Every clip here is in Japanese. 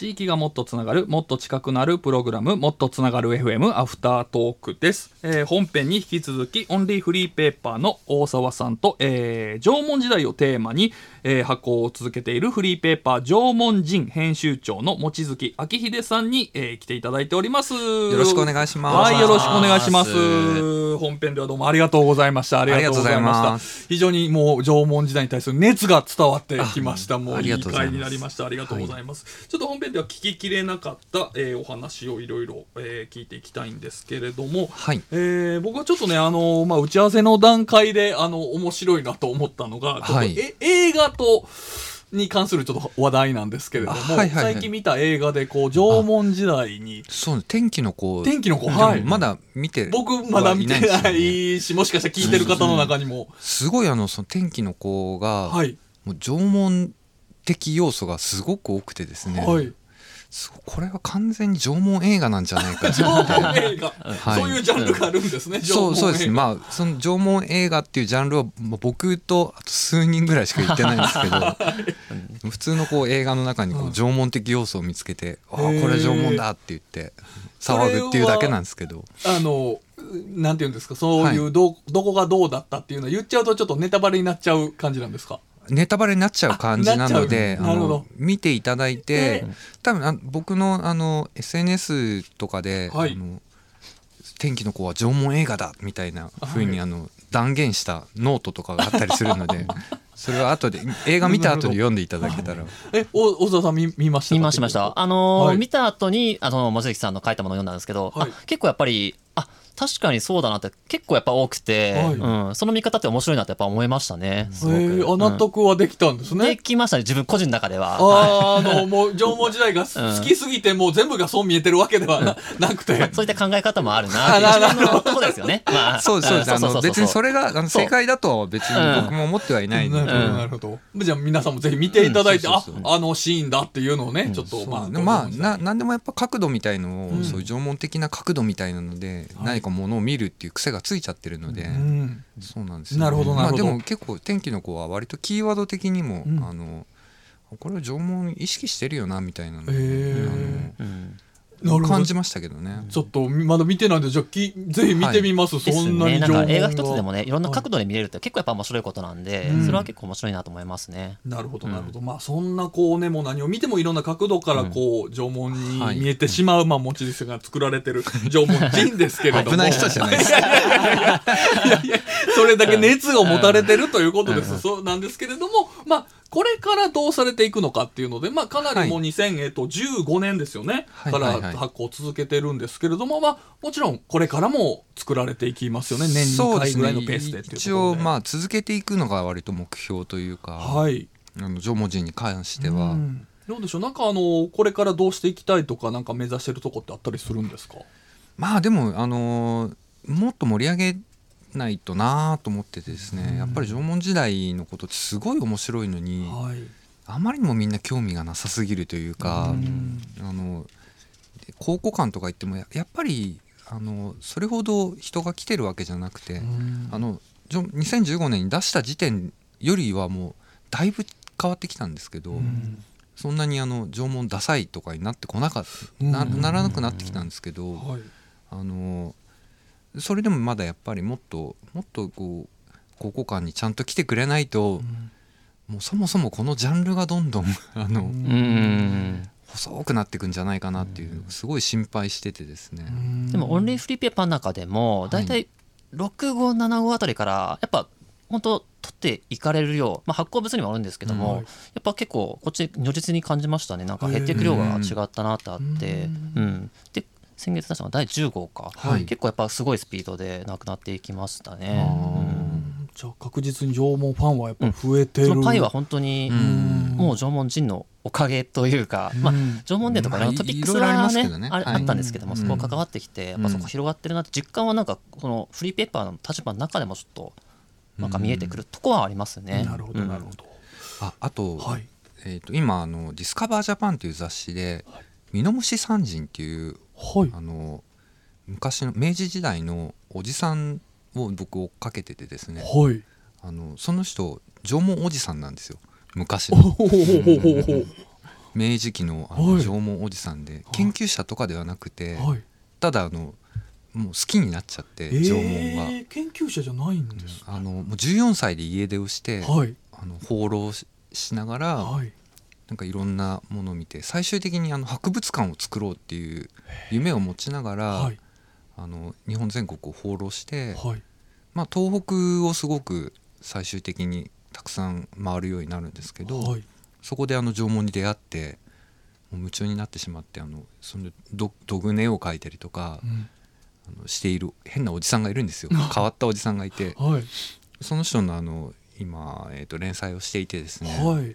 地域がもっとつながるもっと近くなるプログラムもっとつながる FM アフタートークです、えー本編に引き続きオンリーフリーペーパーの大沢さんと、えー縄文時代をテーマに、えー発行を続けているフリーペーパー縄文人編集長の望月明秀さんに、えー来ていただいております。よよろしくお願いします。はいよろしくお願いします。本編ではどうもありがとうございました。ありがとうございました。非常にもう縄文時代に対する熱が伝わってきました。もうあいい回になりました。ありがとうございます、ちょっと本編では聞ききれなかった、えーお話をいろいろえー聞いていきたいんですけれども、はい。えー僕はちょっとねあの、まあ、打ち合わせの段階であの面白いなと思ったのが、はい。え映画とに関するちょっと話題なんですけれども、あはいはいはい。最近見た映画でこう縄文時代にそう天気の子。天気の子ではい。もまだ見て僕まだ見てなはいしもしかしたら聞いてる方の中にも、すごいあのその天気の子が、はい。もう縄文的要素がすごく多くてですね、はいこれは完全に縄文映画なんじゃないか 縄文映画、はい。そういうジャンルがあるんですね、そうそうです。ねあまあその縄文映画っていうジャンルはまあ僕とあと数人ぐらいしか言ってないんですけど。普通のこう映画の中にこう縄文的要素を見つけて「ああこれ縄文だ」って言って騒ぐっていうだけなんですけど。あのなんていうんですかそういうど,、どこがどうだったっていうのは言っちゃうとちょっとネタバレになっちゃう感じなんですか？ネタバレになっちゃう感じなのであの見ていただいて多分あ僕のあの SNS とかで、はい。あの天気の子は縄文映画だみたいな風にあの断言したノートとかがあったりするので それは後で映画見た後で読んでいただけたら。えお小沢さん見見ました？か見ました見ました。あのーはい。見た後にあの望月さんの書いたものを読んだんですけど、はい。あ結構やっぱりあ確かにそうだなって結構やっぱ多くて、はい。うん、その見方って面白いなってやっぱ思いましたね。すごく、えー、あ納得はできたんですうんね、できましたね自分個人の中では。はいあーあの もう縄文時代が好きすぎてもう全部がそう見えてるわけではな なくて。そういった考え方もあるなっていう。のとこですよね、まあ、そうですそうです。あん。の別にそれれがあのそう。正解だとは別に僕も思ってはいないので。なるほどなるほど。じゃあ皆さんもぜひ見ていただいて、うん。そうそうそうああのシーンだっていうのをね、ちょっとまあまあな何でもやっぱ角度みたいのを、うん。そういう縄文的な角度みたいなので、はい。何かものを見るっていう癖がついちゃってるので、うん。そうなんですよ、なるほどなるほど。まあ、でも結構天気の子は割とキーワード的にも、うんあのこれは縄文意識してるよなみたいなの、へー。うん。なるほど感じましたけどね。ちょっとまだ見てないんでじゃあきぜひ見てみます、ですそんなねなんか映画一つでもねいろんな角度で見れるって結構やっぱ面白いことなんで、うん。それは結構面白いなと思いますね。なるほどなるほど、まあそんなこうねもう何を見てもいろんな角度からこう、縄文にはい見えてしまう、まあ望月さんが作られてる 縄文人ですけれども。危ない人じゃないです。それだけ熱を持たれてるということです、そうなんですけれどもまあこれからどうされていくのかっていうので、まあ、かなりもう2015年ですよね、はい。から発行を続けてるんですけれども、まあ、もちろんこれからも作られていきますよね。年2回ぐらいのペースでっていうと一。応まあ続けていくのが割と目標というか、はい。あの縄文人に関しては、うん。どうでしょう？なんかあのこれからどうしていきたいとかなんか目指してるとこってあったりするんですか？まあでもあのーもっと盛り上げないとなと思っててですね、うん。やっぱり縄文時代のことってすごい面白いのに、はい。あまりにもみんな興味がなさすぎるというか、うん。あの考古館とか行ってもややっぱりあのそれほど人が来てるわけじゃなくて、あのじょ2015年に出した時点よりはもうだいぶ変わってきたんですけど、うん。そんなにあの縄文ダサいとかになってこなかった、なうん。ならなくなってきたんですけど、はい。あのそれでもまだやっぱりもっともっとこう考古館にちゃんと来てくれないと、もうそもそもこのジャンルがどんどん あの、うん。細くなっていくんじゃないかなっていうすごい心配しててですね。でもオンリーフリーペーパーの中でも大体6号7号あたりからやっぱ本当取っていかれる量、まあ、発行物にもあるんですけども、はい。やっぱ結構こっち如実に感じましたね。なんか減っていく量が違ったなってあって、うん。うん、で先月出したのが第10号か、はい。結構やっぱすごいスピードでなくなっていきましたね。うん。じゃあ確実に縄文ファンはやっぱ増えてる、そのパイは本当にうん。もう縄文人のおかげというか、まあ、縄文 ZINE とかいろん。なトピックスはねあれあったんですけども、そこ関わってきてやっぱそこ広がってるなって実感はなんかこのフリーペーパーの立場の中でもちょっとなんか見えてくるとこはありますね。なるほどなるほど、ああと,、はい。えー、と今あの「 Discover Japan」という雑誌で「ミノムシ三人」っていうはい。あの昔の明治時代のおじさんを僕追っかけててですね。はい。あのその人縄文おじさんなんですよ。昔ほの。明治期のあのはい。縄文おじさんで研究者とかではなくてはい。ただあのもう好きになっちゃって縄文が。えー研究者じゃないんですあのもう14歳で家出をして、はい。あの放浪ししながら、はいなんかいろんなものを見て最終的にあの博物館を作ろうっていう夢を持ちながら、はい。あの日本全国を放浪して、はい。まあ、東北をすごく最終的にたくさん回るようになるんですけど、はい。そこであの縄文に出会ってもう夢中になってしまってあのそのど土偶の絵を描いたりとか、うん。あのしている変なおじさんがいるんですよ。変わったおじさんがいて。はい。その人のあの今、えー、と連載をしていてですね、はい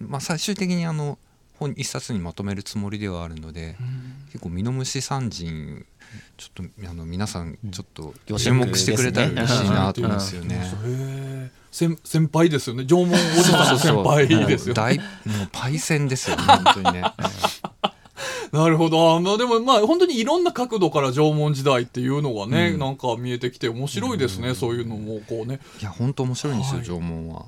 まあ、最終的にあの本一冊にまとめるつもりではあるので、結構ミノムシ三人ちょっとあの皆さんちょっと注目してくれたら嬉しいなと思うんですよへね。え先先輩ですよね。縄文おじさんの先輩ですよね。大もうパイセンですよね本当にね。なるほど。あまあでもまあ本当にいろんな角度から縄文時代っていうのがね、うん。なんか見えてきて面白いですね、そういうのもこうね。いや本当面白いんですよ、はい。縄文は。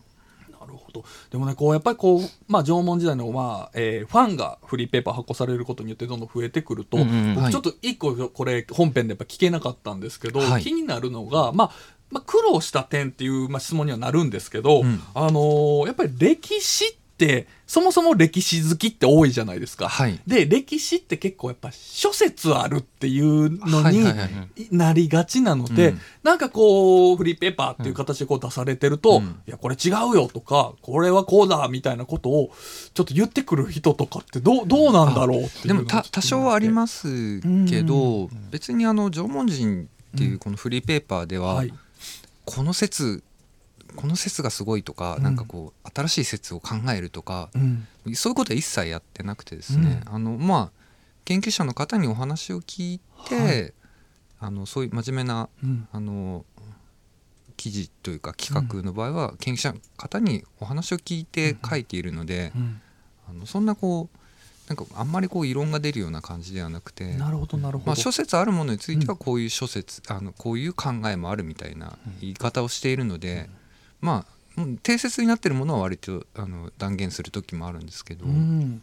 なるほどでもねこうやっぱりこう、まあ、縄文時代の、まあえーファンがフリーペーパー発行されることによってどんどん増えてくると、うんうん僕ちょっと一個これ本編でやっぱ聞けなかったんですけど、はい。気になるのが、まあまあ、苦労した点っていう、まあ、質問にはなるんですけど、うん。あのーやっぱり歴史ってそもそも歴史好きって多いじゃないですか。はい。で歴史って結構やっぱ諸説あるっていうのにはいはいはいなりがちなので、うん。なんかこうフリーペーパーっていう形でこう出されてると、うん。いやこれ違うよとかこれはこうだみたいなことをちょっと言ってくる人とかってどうどうなんだろうっていうでもた多少はありますけど、う別にあの縄文人っていうこのフリーペーパーでは、はい。この説この説がすごいとか、うん。なんかこう新しい説を考えるとか、うん。そういうことは一切やってなくてですね、あのまあ研究者の方にお話を聞いて、はい。あのそういう真面目なうん。あの記事というか企画の場合は、研究者の方にお話を聞いて書いているので、うん。あのそんなこうなんかあんまりこう異論が出るような感じではなくて。なるほどなるほど、まあ、諸説あるものについてうはこういう諸説、あのこういう考えもあるみたいな言い方をしているので、まあ定説になってるものは割とあの断言する時もあるんですけど、うん。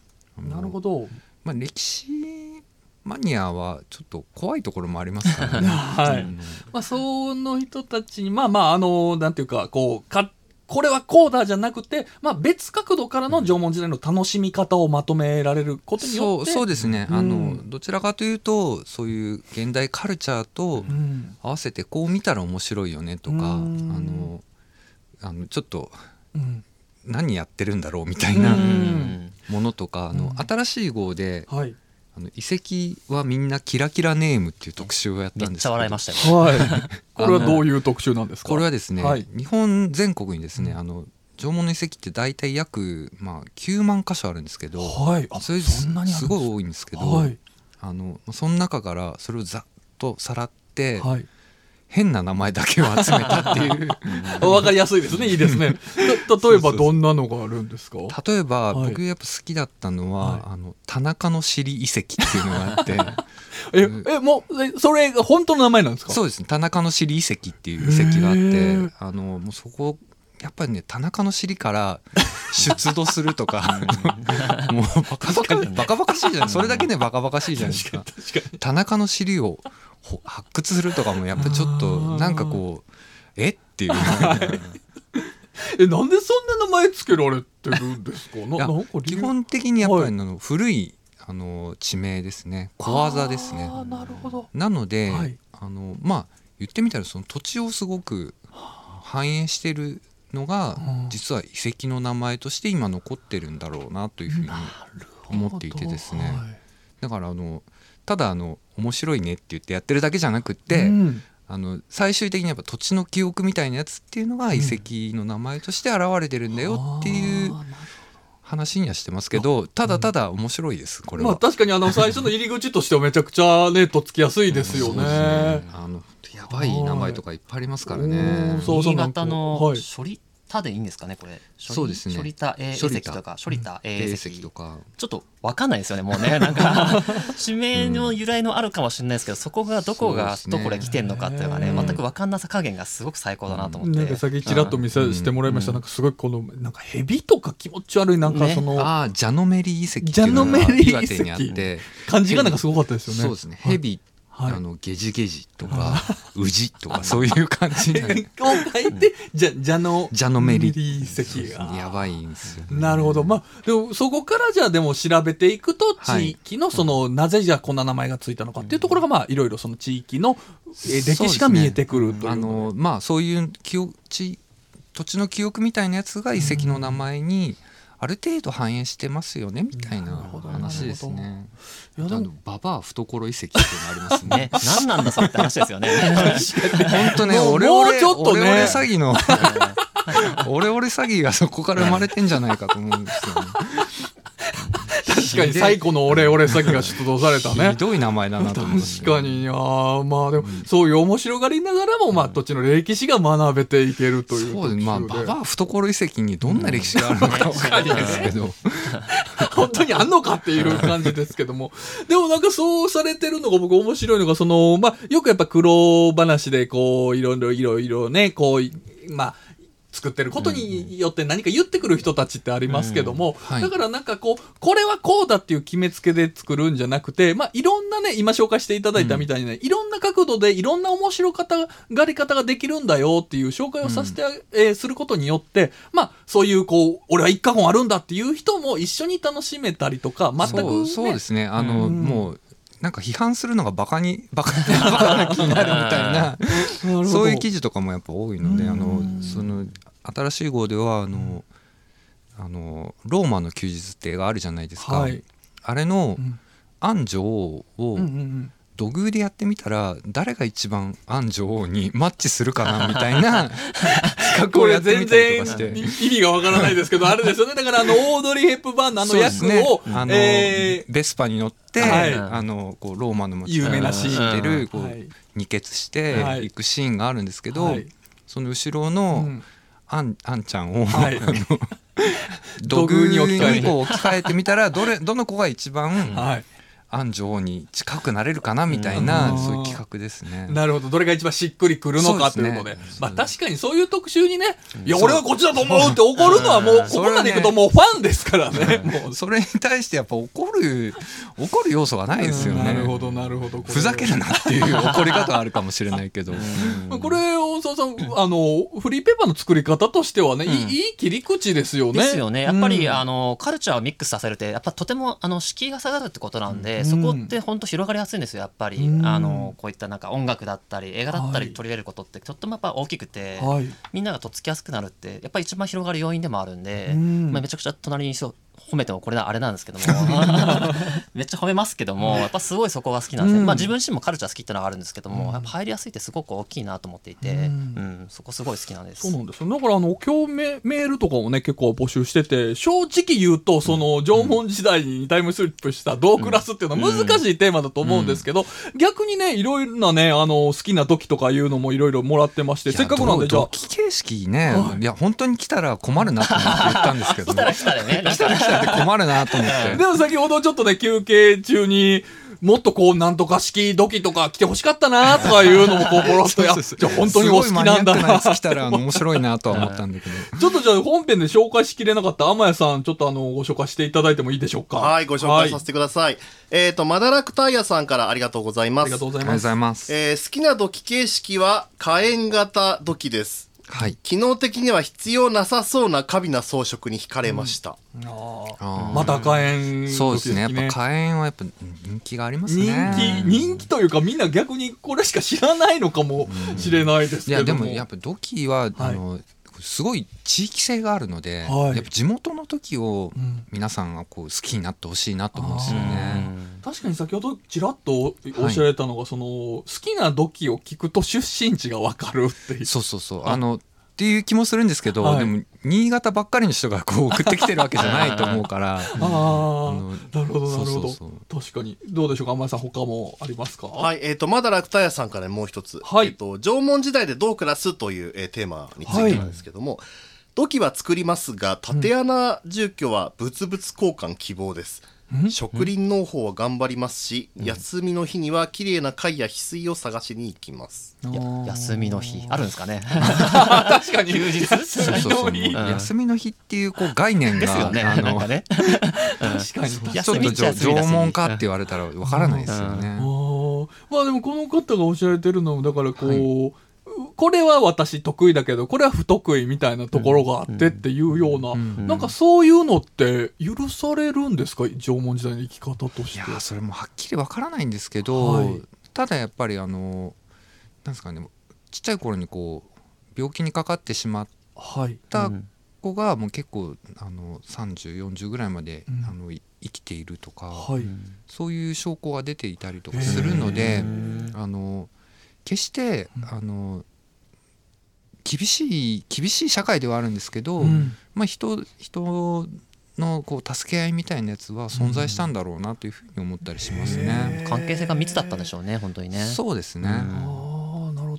なるほど。まあ、歴史マニアはちょっと怖いところもありますからね。はい。うん。まあ、その人たちにまあまああのなんていうかこうかこれはこうだじゃなくて、まあ、別角度からの縄文時代の楽しみ方をまとめられることによって。そうそうですね、うん。あのどちらかというとそういう現代カルチャーとうん。合わせてこう見たら面白いよねとか、うん。あのあのちょっとうん。何やってるんだろうみたいなうん。ものとか、あのうん。新しい号ではい。あの遺跡はみんなキラキラネームっていう特集をやったんですけど。笑いましたよ。はい。これはどういう特集なんですか？これはですね、はい。日本全国にですね、うん。あの縄文の遺跡って大体約、まあ、9万箇所あるんですけど、はい。あそれそんなにすごい多いんですけど、はい。あのその中からそれをざっとさらって、はい変な名前だけを集めたっていう。わかりやすいですね。いいですね。た例えばどんなのがあるんですか？例えば、はい。僕やっぱ好きだったのは、はい。あの田中の尻遺跡っていうのがあって。ええもうえそれが本当の名前なんですか？そうですね。田中の尻遺跡っていう遺跡があってあのもうそこやっぱりね田中の尻から出土するとかもうバカバカバカバカしいじゃないそれだけでバカバカしいじゃないですか。田中の尻をほ発掘するとかもやっぱりちょっあとー。なんかこうえ？っていう。えなんでそんな名前つけられてるんですか？基本的にやっぱりの古いあの地名ですね。小技ですね。なるほど。なので、はい。あのまあ言ってみたらその土地をすごく反映してるのがうん。実は遺跡の名前として今残ってるんだろうなというふうに思っていてですね。はいだからあのただあの面白いねって言ってやってるだけじゃなくって、うんあの最終的にやっぱ土地の記憶みたいなやつっていうのが遺跡の名前として現れてるんだよっていう話にはしてますけどただただ面白いですこれまあは。確かにあの最初の入り口としてはめちゃくちゃねとっつきやすいですよね。あのやばい名前とかいっぱいありますからはねい。そうそう新潟のはい処理たでいいんですかねこれ。そうですね。処理た A 石とか。処理た A 英石。石とか。ちょっと分かんないですよねもうね。なんか 地名の由来のあるかもしれないですけど、そこがどこがそうですねどこで来てんのかっていうのがねうん全く分かんなさ加減がすごく最高だなと思って、なんかさっきちらっと見せしてもらいました、うん。なんかすごいこのなんか蛇とか気持ち悪いなんかねその、ああジャノメリー遺跡っていうのがジャノメリー遺跡。岩手にあって。感じがなんかすごかったですよね。そうですね。蛇はいあのゲジゲジとかウジとかそういう感じでを書いて、じゃ、じゃの、ジャノメリ遺跡が。やばいんですよね。なるほど。まあ、でも、そこからじゃあでも調べていくと、はい。地域のその、なぜじゃあこんな名前がついたのかっていうところが、まあ、いろいろその地域の、えー歴史が見えてくるという。あのまあそういう記憶地土地の記憶みたいなやつが遺跡の名前にある程度反映してますよねみたいななるほど話ですね。いや、でもあの、ババア懐遺跡っていうのありますねね。何なんだそれって話ですよね 本当ね、もうオレオレ、もうちょっとねオレオレ詐欺の、オレオレ詐欺がそこから生まれてんじゃないかと思うんですよね。確かに最古のオレオレ詐欺が出動されたねひ。どい名前だなと思。確かに、あーまあでも、そういう面白がりながらも、まあ、土地の歴史が学べていけるというそうです。まあ、ババア懐遺跡にどんな歴史があるのかわかんないですけど。本当にあんのかっていう感じですけども。でもなんかそうされてるのが僕面白いのが、その、まあ、よくやっぱ苦労話で、こう、いろいろいろいろね、こう、まあ、作ってることによって何か言ってくる人たちってありますけども、はい。だからなんかこう、これはこうだっていう決めつけで作るんじゃなくて、まあいろんなね、今紹介していただいたみたいにね、いろんな角度でいろんな面白方がり方ができるんだよっていう紹介をさせてあ、えーすることによって、まあそういうこう、俺は一過言あるんだっていう人も一緒に楽しめたりとか、全く、ね、そうそうですね。あの、うん。もう、なんか批判するのがバカに、バカな気になるみたいな、そういう記事とかもやっぱ多いので、うん。あの、その、新しい号では、あの、あの、ローマの休日って映画あるじゃないですか。はい。あれのうん。アン女王をうんうんうん土偶でやってみたら誰が一番アン女王にマッチするかなみたいな 企画をやってみたりとかして。全然意味がわからないですけど、あれですよね。だから、あの、オードリー・ヘップバーンのあの役そうですね。を、あの、えーベスパに乗って、はい。あのこうローマの街有名なシーン。を知ってるこう、はい。二血してはい。いくシーンがあるんですけど、はい。その後ろうのん。あんあんちゃんを、はい。あの土土偶偶に置に置き換えき換えてみたらどれどの子が一番はい。アン女王に近くなれるかなみたいな、うんそういう企画ですね。なるほど。どれが一番しっくりくるのかというので。ですねまあ確かにそういう特集にね、いや、俺はこっちだと思うって怒るのはもう、ここまでいくともうファンですからね。もう。それに対してやっぱ怒る怒る要素がないですよね。なるほど、なるほど。ふざけるなっていう怒り方はあるかもしれないけど。これ、大沢さん、あの、フリーペーパーの作り方としてはね、いいうんいい切り口ですよね。ですよねやっぱり、うんあのカルチャーをミックスさせるってやっぱとてもあの敷居が下がるってことなんで、うん。そこって本当広がりやすいんですよやっぱり、うん。あのこういったなんか音楽だったり映画だったはい。り取り入れることってとってもやっぱ大きくて、はい。みんながとっつきやすくなるってやっぱり一番広がる要因でもあるんで、うん。まあ、めちゃくちゃ隣にそう褒めてもこれなあれなんですけども。めっちゃ褒めますけどもやっぱすごいそこが好きなんですね、うん。まあ、自分自身もカルチャー好きっていうのはあるんですけども、うん。やっぱ入りやすいってすごく大きいなと思っていて、ううんんそこすごい好きなんです。そうなんです。よ。だから、あの、今日メメールとかもね、結構募集してて、正直言うと、その、縄文時代にタイムスリップしたどう暮らすっていうのは難しいテーマだと思うんですけど、逆にね、いろいろなね、あの、好きな時とかいうのもいろいろもらってまして、せっかくなん。で、じゃあ土、器形式ね、はい。い、や本当に来たら困るなと思って言ったんですけど 来たら来たらね。来たら来たらって困るなと思って でも先ほどちょっとね、休憩中に、もっとこう、なんとか式時とか来てほしかったなとかいうのもこう、ポロっとや、本当にお好きなんだな来たらあの面白いなとは思ったんだけどちょっとじゃあ本編で紹介しきれなかった天谷さん、ちょっとあの、ご紹介していただいてもいいでしょうか？はい、ご紹介させてください。えっ、と、マダラクタイヤさんからありがとうございます。ありがとうございますありがとうご。ざいます、えー好きな土器形式は火炎型土器です。はい。機能的には必要なさそうな過敏な装飾に惹かれました。あー。あー。また火炎そうですね。やっぱ火火炎はやっぱ人気がありますね。人気、人気というかみんな逆にこれしか知らないのかもしれないですいやけども。でもやっぱ土器は、あのすごい地域性があるので、はい。やっぱ地元の土器をうん。皆さんがこう好きになってほしいなと思うんですよね。確かに先ほどちらっとおっしゃられたのが、その好きな土器を聞くと出身地がわかるっていう。そうそうそう。あのっていう気もするんですけど、はい。でも新潟ばっかりの人がこう送ってきてるわけじゃないと思うから。ああのなるほどなるほど。そうそう確かに。どうでしょうか？天谷さん他もありますか？はい、えっ、と、マダラクタイヤさんからもう一つ。はい。えっ、と、縄文時代でどう暮らすという、えーテーマについてなんですけども、土器は作りますが縦穴住居は物々交換希望です、植林農法は頑張りますし、休みの日には綺麗な貝や翡翠を探しに行きます。や休みの日。あるんですかね？確かに休日？休みの日っていうこう概念がですよね。あのなんかね。確かに。ちょっと縄文かって言われたらわからないですよね。あーまあでもこの方がおっしゃられてるのもだからこう、はいこれは私得意だけどこれは不得意みたいなところがあってっていうような、んなんかそういうのって許されるんですか？縄文時代の生き方として。いやーそれもはっきりわからないんですけど、はい。ただやっぱりあのなんですかねちっちゃい頃にこう病気にかかってしまっはい。た子がもう結構あの3040ぐらいまで、うん。あのい生きているとか、はい、そういう証拠が出ていたりとかするのであの決してあの厳しい厳しい社会ではあるんですけど、うん。まあ、人人のこう助け合いみたいなやつは存在したんだろうなというふうに思ったりしますね。関係性が密だったんでしょうね本当にね。そうですね。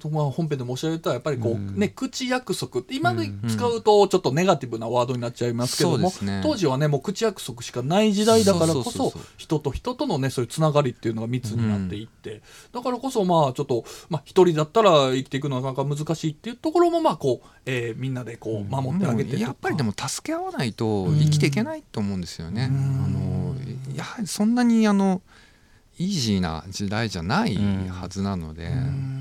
うんああなるほど、まあ、本編で申し上げたやっぱりこう、うん。ね口約束。って今で使うとちょっとネガティブなワードになっちゃいますけども、当時はねもう口約束しかない時代だからこそ人と人とのねそういうつながりっていうのが密になっていって、だからこそまあちょっとまあ一人だったら生きていくのがなかなか難しいっていうところもまあこう、えーみんなでこう守ってあげてやっぱりでも助け合わないとうん。生きていけないと思うんですよね。うん。あのやはりそんなにあのイージーな時代じゃないはずなので、うん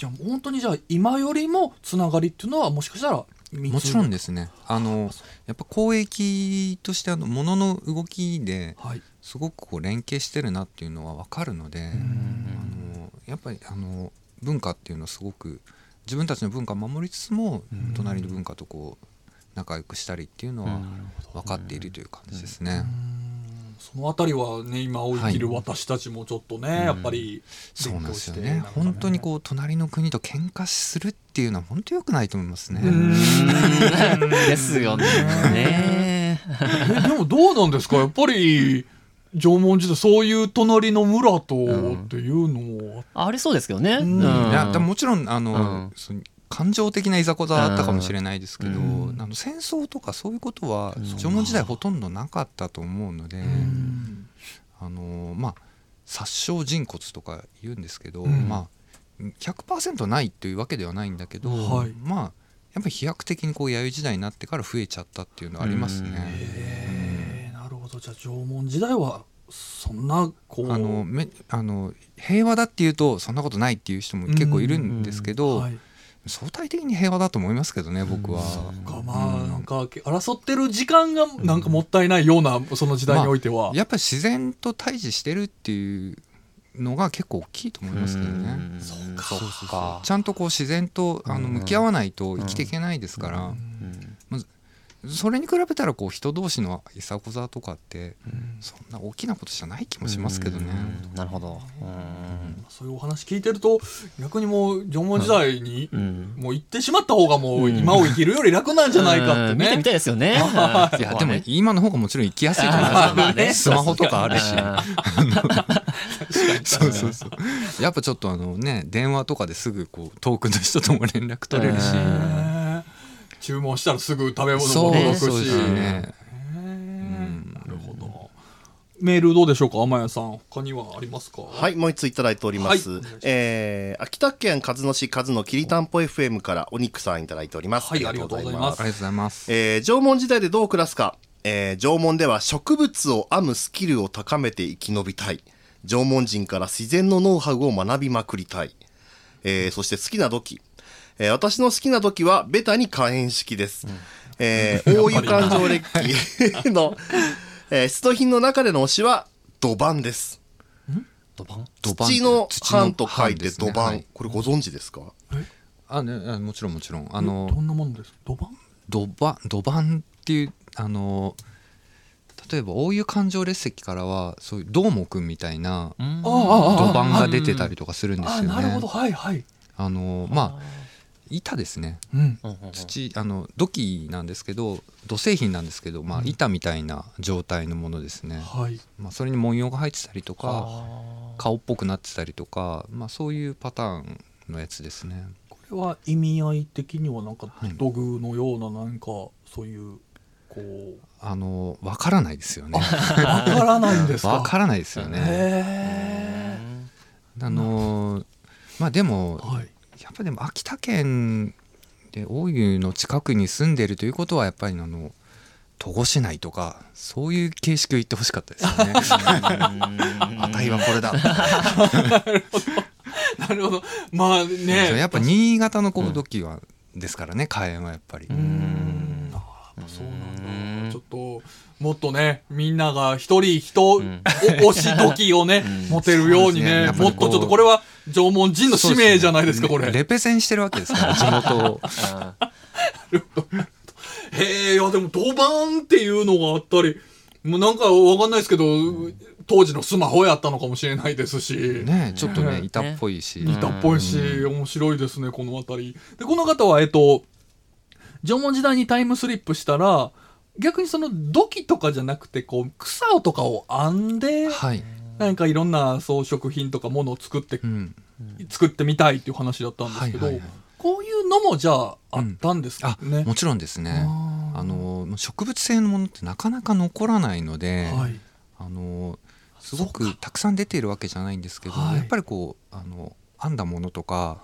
じゃあ本当にじゃあ今よりもつながりっていうのはもしかしたら密もちろんですね。あのやっぱ交易としてあの物の動きではい。すごくこう連携してるなっていうのは分かるので、あのやっぱりあの文化っていうのはすごく自分たちの文化を守りつつも隣の文化とこう仲良くしたりっていうのは分かっているという感じですね。そのあたりはね今を生きる私たちもちょっとね、やっぱりそうなんですよね。勉強してなんか本当にこう隣の国と喧嘩するっていうのは本当良くないと思いますね。ですよね。ねえでもどうなんですか？やっぱり縄文時代そういう隣の村とっていうのも、ありそうですけどね。うん。いやでももちろんあの、うん感情的ないざこざはあったかもしれないですけど、うん。あの戦争とかそういうことはうん。縄文時代ほとんどなかったと思うので、うん。あのまあ殺傷人骨とか言うんですけど、うん。まあ100%ないというわけではないんだけど、はい。まあやっぱり飛躍的にこう弥生時代になってから増えちゃったっていうのはありますね。えーなるほど。じゃあ縄文時代はそんなこうあのめあの平和だっていうとそんなことないっていう人も結構いるんですけど、はい相対的に平和だと思いますけどね僕は。かまあなんか争ってる時間がなんかもったいないようなその時代においては、やっぱり自然と対峙してるっていうのが結構大きいと思いますけどね。そうそうそうかちゃんとこう自然とあのうん。向き合わないと生きていけないですから、それに比べたらこう人同士のいさこざとかってそんな大きなことじゃない気もしますけどね。うんなるほどうんそういうお話聞いてると逆にもう縄文時代にうんもう行ってしまった方がもう今を生きるより楽なんじゃないかってねうん見てみ。たいですよね。いやでも今の方がもちろん生きやすいと思いますよ、ねスマホとかあるし。うんそうそうそう。やっぱちょっとあのね電話とかですぐこう遠くの人とも連絡取れるし。注文したらすぐ食べ物も届くし。そうですよね。へーなるほど。メールどうでしょうか天谷さん他にはありますか？はい、もう一ついただいております。はいえー秋田県鹿角市鹿角きりたんぽ FM からお肉さんいただいております。はいありがとうございますありがとうございます。えー縄文時代でどう暮らすか、えー縄文では植物を編むスキルを高めて生き延びたい縄文人から自然のノウハウを学びまくりたい、えーそして好きな土器、えー私の好きな土器はベタに火炎式です、えー大湯環状列器の、えー 出土品の中での推しは土板です。土板土板土の版と書いて土板、ねはい。これご存知ですか？あねあもちろんもちろん。あどのんなものです土板土板土板っていうあの例えば大湯環状列石からはそういうどーもくんみたいなうん。土板が出てたりとかするんですあよね。なるほど。はいはい。あのまあ板ですね。うん。うんうんうん土あの土器なんですけど土製品なんですけど、まあ、板みたいな状態のものですね、はい。まあ、それに文様が入ってたりとかあ顔っぽくなってたりとか、まあ、そういうパターンのやつですね。れは意味合い的にはなんかはい。土偶のような何かそういうこう。あのわからないですよね。わからないんですか？わからないですよね。へあのまあでもえはいやっぱでも秋田県で大湯の近くに住んでるということはやっぱりあの戸越内とかそういう形式を言ってほしかったですよね値はこれだ。なるほど。まあね。やっぱ新潟のこう時はですからね火炎はやっぱり。うん。あーそうなん。だちょっともっとねみんなが一人人、んお推し時をね、持てるようにねねもっとちょっとこれは縄文人の使命じゃないですかこれ。レペゼンしてるわけですから 地元を。へえいやでも土板っていうのがあったりもうなんかわかんないですけど、当時のスマホやったのかもしれないですし、ねちょっとねね板っぽいし、板っぽいし、面白いですねこの辺り。でこの方はえっと縄文時代にタイムスリップしたら逆にその土器とかじゃなくてこう草とかを編んではい、なんかいろんな装飾品とかものを作って、うん、作ってみたいっていう話だったんですけど、はいはいはい。こういうのもじゃああったんですかあね、もちろんですね。あの植物性のものってなかなか残らないので、はい。あのすごくたくさん出ているわけじゃないんですけど、はい。やっぱりこうあの編んだものとか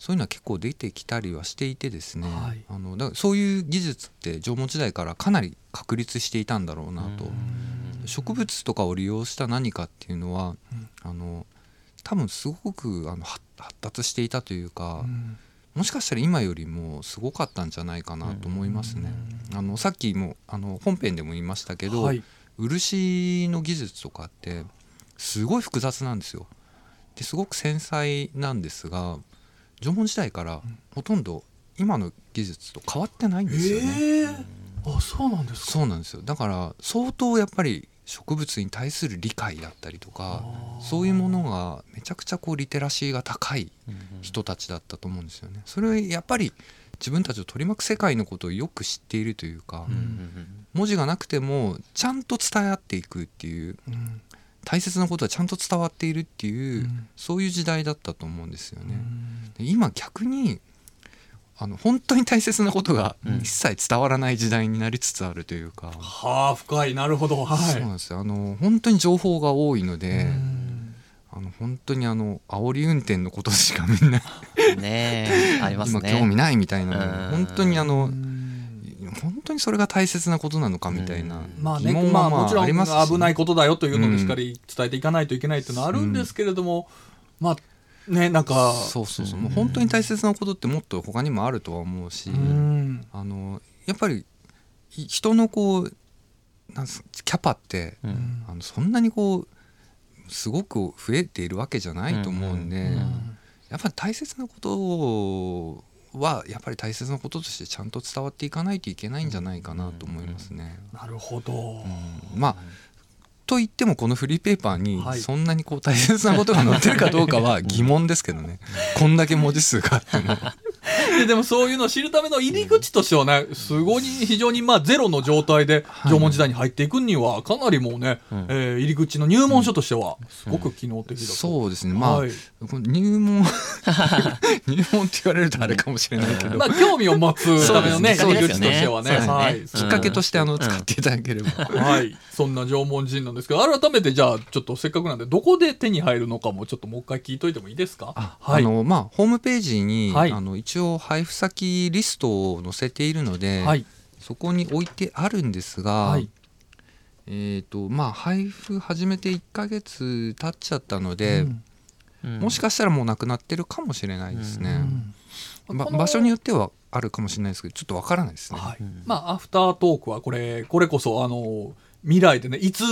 そういうのは結構出てきたりはしていてですね、はい。あのだからそういう技術って縄文時代からかなり確立していたんだろうなと、植物とかを利用した何かっていうのは、うん。あの多分すごくあの発発達していたというか、うん。もしかしたら今よりもすごかったんじゃないかなと思いますね。あのさっきもあの本編でも言いましたけど、はい。漆の技術とかってすごい複雑なんですよ。ですごく繊細なんですが縄文時代からほとんど今の技術と変わってないんですよね。ええあそうなんですか？そうなんですよ。だから相当やっぱり植物に対する理解だったりとかそういうものがめちゃくちゃこうリテラシーが高い人たちだったと思うんですよね。それはやっぱり自分たちを取り巻く世界のことをよく知っているというか、文字がなくてもちゃんと伝え合っていくっていううん。大切なことはちゃんと伝わっているっていう、うん。そういう時代だったと思うんですよね。で今逆にあの本当に大切なことがうん。一切伝わらない時代になりつつあるというか、はあ深い。なるほど。はい。そうなんですよ。あの本当に情報が多いので、うん。あの本当にあの煽り運転のことしかみんな ねえあります今ね興味ないみたいな本当にあのうん。本当にそれが大切なことなのかみたいなうん。まあねままあもちろん危ないことだよというのでしっかり伝えていかないといけないっていうのはあるんですけれども、まあねなんか。そうそうそう。もう本当に大切なことってもっと他にもあるとは思うし、うん。あのやっぱりい人のこうなんすキャパって、うん。あのそんなにこうすごく増えているわけじゃないと思うんで、うん。やっぱり大切なことはやっぱり大切なこととしてちゃんと伝わっていかないといけないんじゃないかなと思いますね。なるほど、うん。まあと言ってもこのフリーペーパーにはい。そんなにこう大切なことが載ってるかどうかは 疑問ですけどね。こんだけ文字数があっても。で でもそういうのを知るための入り口としてはねすごい非常にまあゼロの状態ではい。縄文時代に入っていくにはかなりもうね、うん。えー入り口の入門書としてはすごく機能的だと、そうですね。まあ、はい。入門 入門って言われるとあれかもしれないけど、まあ興味を持つためのねそう入ですね。り口としてはね。そうですね。はい。きっかけとしてあの使っていただければ、はい、そんな縄文人なんですけど改めてじゃあちょっとせっかくなんでどこで手に入るのかもちょっともう一回聞いといてもいいですか？はい。あのまあホームページに、はい。あの一応配布先リストを載せているので、はい。そこに置いてあるんですが、はい。えっ、とまあ配布始めて1ヶ月経っちゃったので、うん。もしかしたらもうなくなってるかもしれないですね。うん場所によってはあるかもしれないですけどちょっとわからないですね。はい。うんまあアフタートークはこれこれこそあの未来でねいつ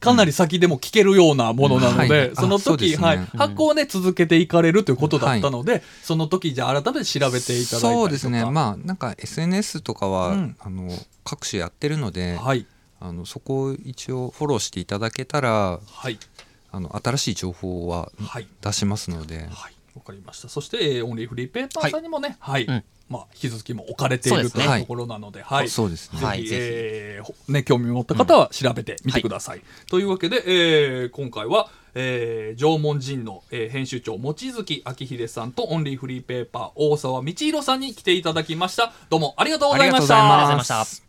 かなり先でも聞けるようなものなので、はい。その時、はい、発行をね続けていかれるということだったので、その時じゃあ改めて調べていただいそうですね。まあなんか SNS とかは、うん。あの各種やってるので、はい。あのそこを一応フォローしていただけたらはい。あの新しい情報ははい。出しますので、はい。わかりました。そして、えーオンリーフリーペーパーさんにもねはい、うんまあ引き続きも置かれているというはいところなのではい。そうですね。はいぜひ、えーほね、興味を持った方は調べてみてください。というわけで、えー今回は、ええー、縄文人の、えー編集長望月明秀さんとオンリーフリーペーパー大沢道弘さんに来ていただきました。どうもありがとうございました。ありがとうございました。